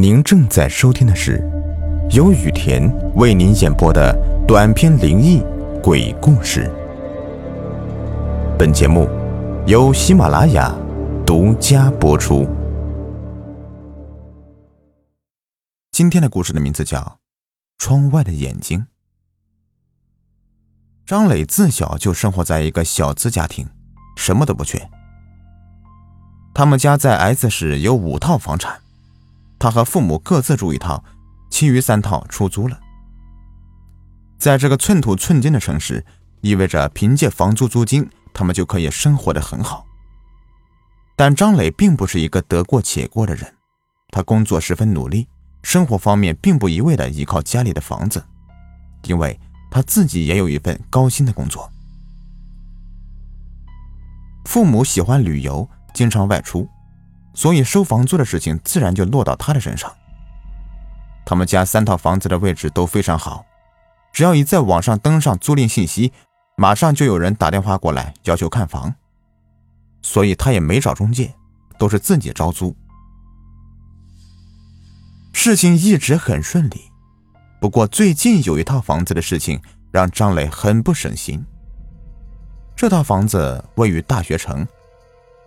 您正在收听的是由雨田为您演播的短篇灵异鬼故事。本节目由喜马拉雅独家播出。今天的故事的名字叫《窗外的眼睛》。张磊自小就生活在一个小资家庭，什么都不缺。他们家在 S 市有五套房产。他和父母各自住一套，其余三套出租了。在这个寸土寸金的城市，意味着凭借房租租金，他们就可以生活的很好。但张磊并不是一个得过且过的人，他工作十分努力，生活方面并不一味的依靠家里的房子，因为他自己也有一份高薪的工作。父母喜欢旅游，经常外出。所以收房租的事情自然就落到他的身上。他们家三套房子的位置都非常好，只要一在网上登上租赁信息，马上就有人打电话过来要求看房。所以他也没找中介，都是自己招租。事情一直很顺利，不过最近有一套房子的事情让张磊很不省心。这套房子位于大学城，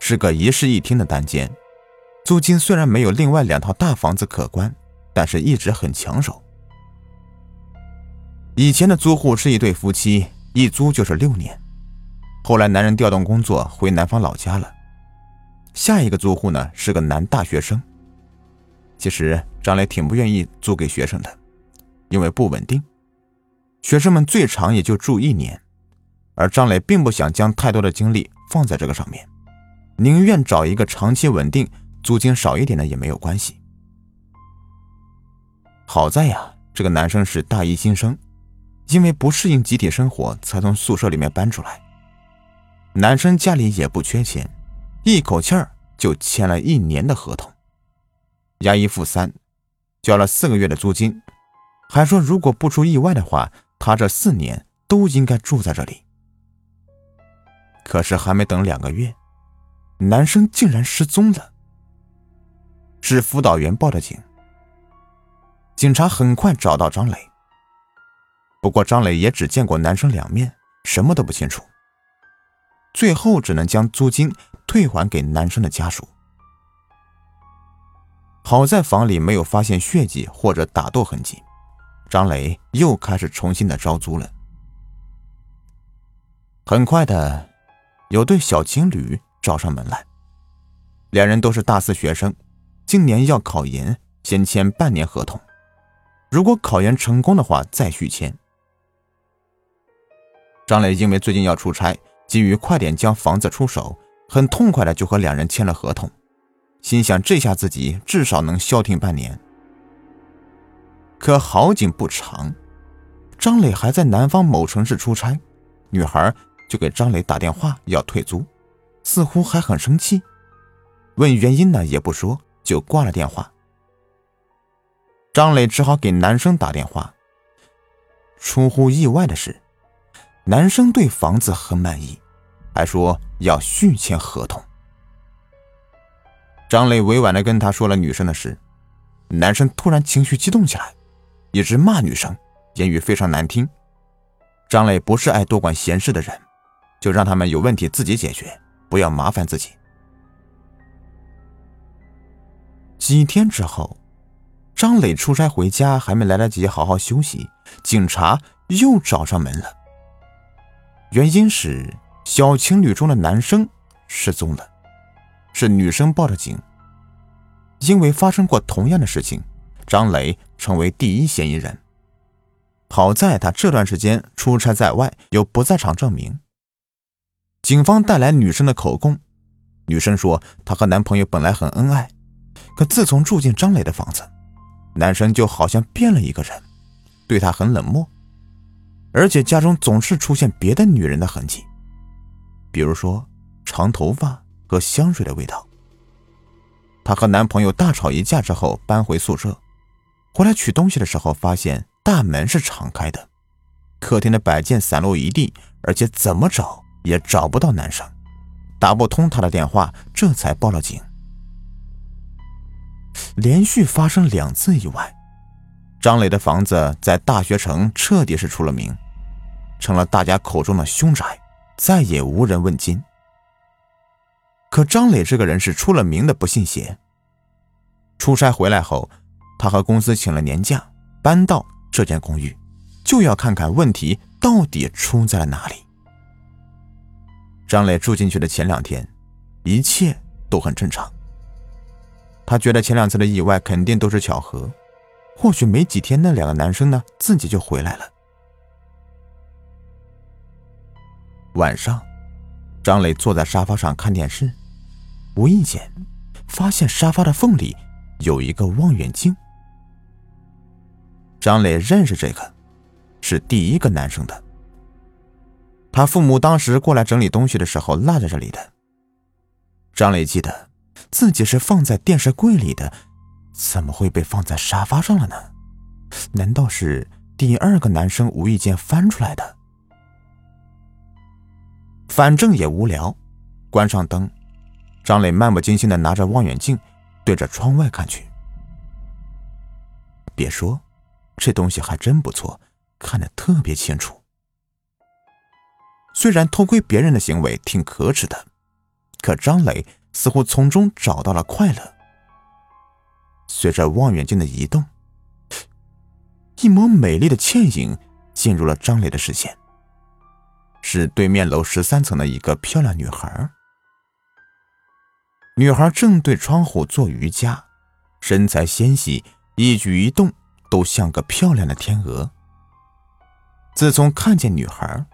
是个一室一厅的单间。租金虽然没有另外两套大房子可观，但是一直很抢手。以前的租户是一对夫妻，一租就是六年。后来男人调动工作回南方老家了。下一个租户呢是个男大学生。其实张磊挺不愿意租给学生的，因为不稳定。学生们最长也就住一年，而张磊并不想将太多的精力放在这个上面，宁愿找一个长期稳定。租金少一点的也没有关系。好在呀，这个男生是大一新生，因为不适应集体生活，才从宿舍里面搬出来。男生家里也不缺钱，一口气儿就签了一年的合同，押一付三，交了四个月的租金，还说如果不出意外的话，他这四年都应该住在这里。可是还没等两个月，男生竟然失踪了。是辅导员报的警，警察很快找到张磊。不过张磊也只见过男生两面，什么都不清楚。最后只能将租金退还给男生的家属。好在房里没有发现血迹或者打斗痕迹，张磊又开始重新的招租了。很快的，有对小情侣找上门来，两人都是大四学生。今年要考研，先签半年合同。如果考研成功的话，再续签。张磊因为最近要出差，急于快点将房子出手，很痛快的就和两人签了合同，心想这下自己至少能消停半年。可好景不长，张磊还在南方某城市出差，女孩就给张磊打电话要退租，似乎还很生气，问原因呢也不说。就挂了电话，张磊只好给男生打电话。出乎意外的是，男生对房子很满意，还说要续签合同。张磊委婉的跟他说了女生的事，男生突然情绪激动起来，一直骂女生，言语非常难听。张磊不是爱多管闲事的人，就让他们有问题自己解决，不要麻烦自己。几天之后，张磊出差回家，还没来得及好好休息，警察又找上门了。原因是小情侣中的男生失踪了，是女生报的警。因为发生过同样的事情，张磊成为第一嫌疑人。好在他这段时间出差在外，有不在场证明。警方带来女生的口供，女生说她和男朋友本来很恩爱。可自从住进张磊的房子，男生就好像变了一个人，对他很冷漠，而且家中总是出现别的女人的痕迹，比如说长头发和香水的味道。她和男朋友大吵一架之后搬回宿舍，回来取东西的时候发现大门是敞开的，客厅的摆件散落一地，而且怎么找也找不到男生，打不通他的电话，这才报了警。连续发生两次意外，张磊的房子在大学城彻底是出了名，成了大家口中的凶宅，再也无人问津。可张磊这个人是出了名的不信邪。出差回来后，他和公司请了年假，搬到这间公寓，就要看看问题到底出在了哪里。张磊住进去的前两天，一切都很正常。他觉得前两次的意外肯定都是巧合，或许没几天那两个男生呢自己就回来了。晚上，张磊坐在沙发上看电视，无意间发现沙发的缝里有一个望远镜。张磊认识这个，是第一个男生的。他父母当时过来整理东西的时候落在这里的。张磊记得自己是放在电视柜里的，怎么会被放在沙发上了呢？难道是第二个男生无意间翻出来的？反正也无聊，关上灯，张磊漫不经心的拿着望远镜对着窗外看去。别说，这东西还真不错，看得特别清楚。虽然偷窥别人的行为挺可耻的，可张磊似乎从中找到了快乐。随着望远镜的移动，一抹美丽的倩影进入了张磊的视线，是对面楼十三层的一个漂亮女孩。女孩正对窗户做瑜伽，身材纤细，一举一动都像个漂亮的天鹅。自从看见女孩。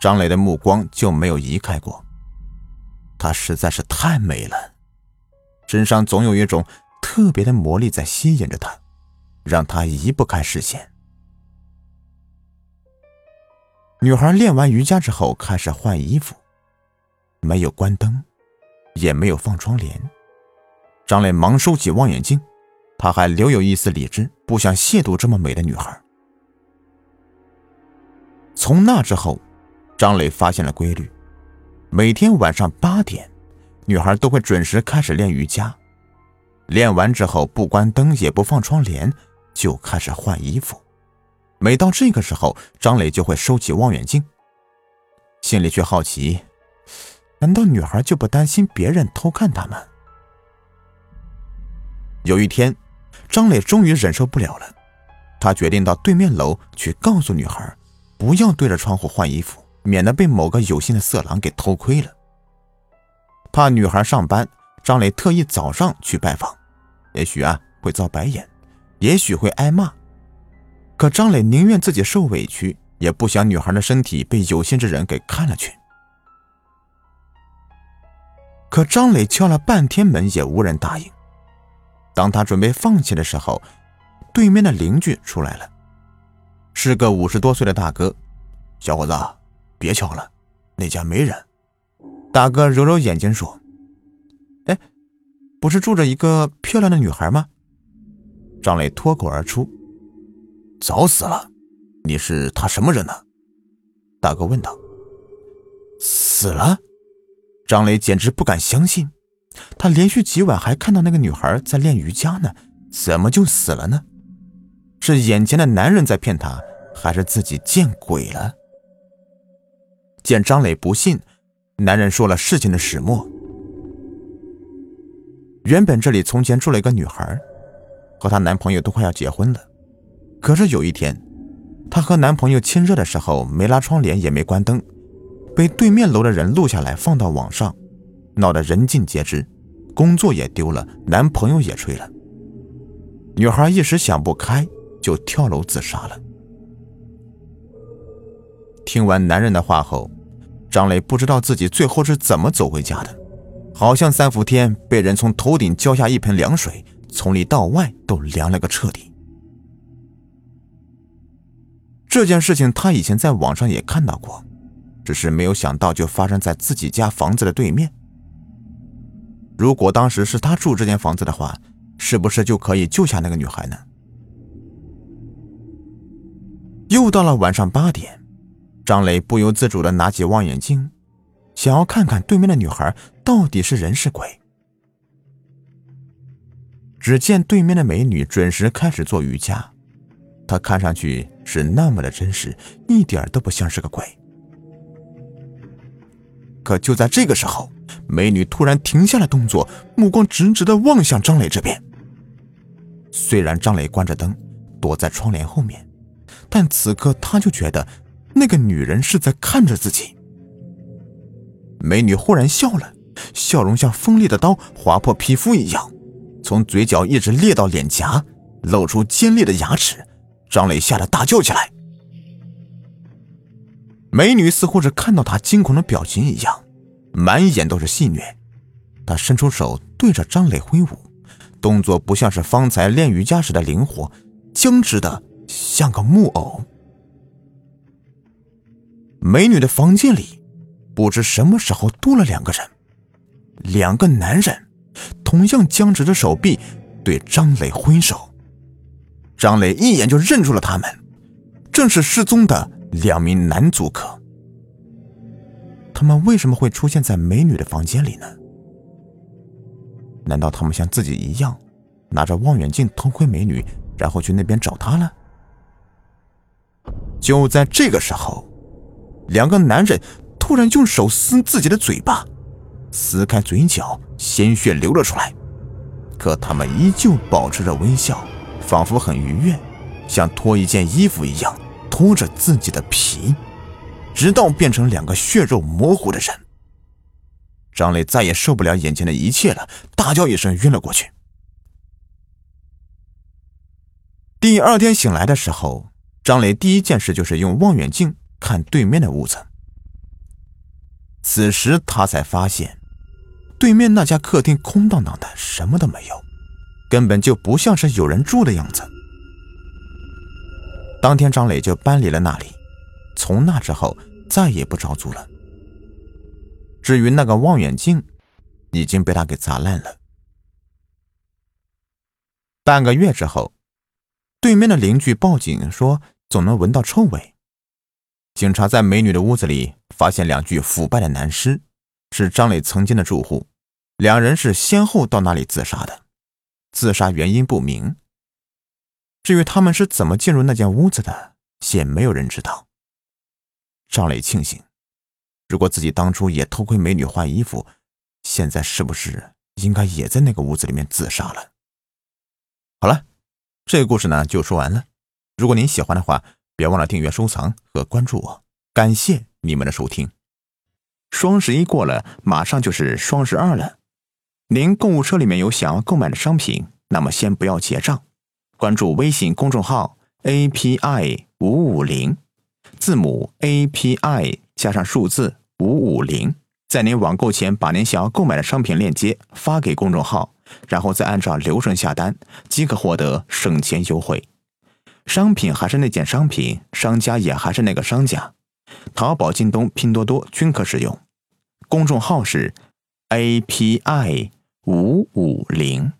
张磊的目光就没有移开过。她实在是太美了，身上总有一种特别的魔力在吸引着她，让她移不开视线。女孩练完瑜伽之后开始换衣服，没有关灯，也没有放窗帘。张磊忙收起望远镜，他还留有一丝理智，不想亵渎这么美的女孩。从那之后。张磊发现了规律，每天晚上八点，女孩都会准时开始练瑜伽。练完之后，不关灯也不放窗帘，就开始换衣服。每到这个时候，张磊就会收起望远镜，心里却好奇：难道女孩就不担心别人偷看他吗？有一天，张磊终于忍受不了了，他决定到对面楼去告诉女孩，不要对着窗户换衣服。免得被某个有心的色狼给偷窥了。怕女孩上班，张磊特意早上去拜访，也许啊会遭白眼，也许会挨骂。可张磊宁愿自己受委屈，也不想女孩的身体被有心之人给看了去。可张磊敲了半天门，也无人答应。当他准备放弃的时候，对面的邻居出来了，是个五十多岁的大哥，小伙子。别敲了，那家没人。大哥揉揉眼睛说：“哎，不是住着一个漂亮的女孩吗？”张磊脱口而出：“早死了。你是他什么人呢？”大哥问道。“死了？”张磊简直不敢相信，他连续几晚还看到那个女孩在练瑜伽呢，怎么就死了呢？是眼前的男人在骗他，还是自己见鬼了？见张磊不信，男人说了事情的始末。原本这里从前住了一个女孩，和她男朋友都快要结婚了。可是有一天，她和男朋友亲热的时候没拉窗帘也没关灯，被对面楼的人录下来放到网上，闹得人尽皆知，工作也丢了，男朋友也吹了。女孩一时想不开，就跳楼自杀了。听完男人的话后，张磊不知道自己最后是怎么走回家的，好像三伏天被人从头顶浇下一盆凉水，从里到外都凉了个彻底。这件事情他以前在网上也看到过，只是没有想到就发生在自己家房子的对面。如果当时是他住这间房子的话，是不是就可以救下那个女孩呢？又到了晚上八点。张磊不由自主的拿起望远镜，想要看看对面的女孩到底是人是鬼。只见对面的美女准时开始做瑜伽，她看上去是那么的真实，一点都不像是个鬼。可就在这个时候，美女突然停下了动作，目光直直的望向张磊这边。虽然张磊关着灯，躲在窗帘后面，但此刻他就觉得那个女人是在看着自己。美女忽然笑了，笑容像锋利的刀划破皮肤一样。从嘴角一直裂到脸颊，露出尖利的牙齿，张磊吓得大叫起来。美女似乎是看到他惊恐的表情一样，满眼都是戏谑。她伸出手对着张磊挥舞，动作不像是方才练瑜伽时的灵活，僵直的像个木偶。美女的房间里，不知什么时候多了两个人，两个男人。同样僵直着手臂，对张磊挥手。张磊一眼就认出了他们，正是失踪的两名男租客。他们为什么会出现在美女的房间里呢？难道他们像自己一样，拿着望远镜偷窥美女，然后去那边找她了？就在这个时候，两个男人突然用手撕自己的嘴巴。撕开嘴角，鲜血流了出来，可他们依旧保持着微笑，仿佛很愉悦，像脱一件衣服一样脱着自己的皮，直到变成两个血肉模糊的人。张磊再也受不了眼前的一切了，大叫一声晕了过去。第二天醒来的时候，张磊第一件事就是用望远镜看对面的屋子，此时他才发现。对面那家客厅空荡荡的，什么都没有，根本就不像是有人住的样子。当天，张磊就搬离了那里，从那之后再也不招租了。至于那个望远镜，已经被他给砸烂了。半个月之后，对面的邻居报警说，总能闻到臭味。警察在美女的屋子里发现两具腐败的男尸，是张磊曾经的住户。两人是先后到那里自杀的，自杀原因不明。至于他们是怎么进入那间屋子的，也没有人知道。张磊庆幸，如果自己当初也偷窥美女换衣服，现在是不是应该也在那个屋子里面自杀了？好了，这个故事呢就说完了。如果您喜欢的话，别忘了订阅、收藏和关注我。感谢你们的收听。双十一过了，马上就是双十二了。您购物车里面有想要购买的商品，那么先不要结账，关注微信公众号 API 五五零，字母 API 加上数字五五零，在您网购前把您想要购买的商品链接发给公众号，然后再按照流程下单，即可获得省钱优惠。商品还是那件商品，商家也还是那个商家，淘宝、京东、拼多多均可使用。公众号是 API。五五零。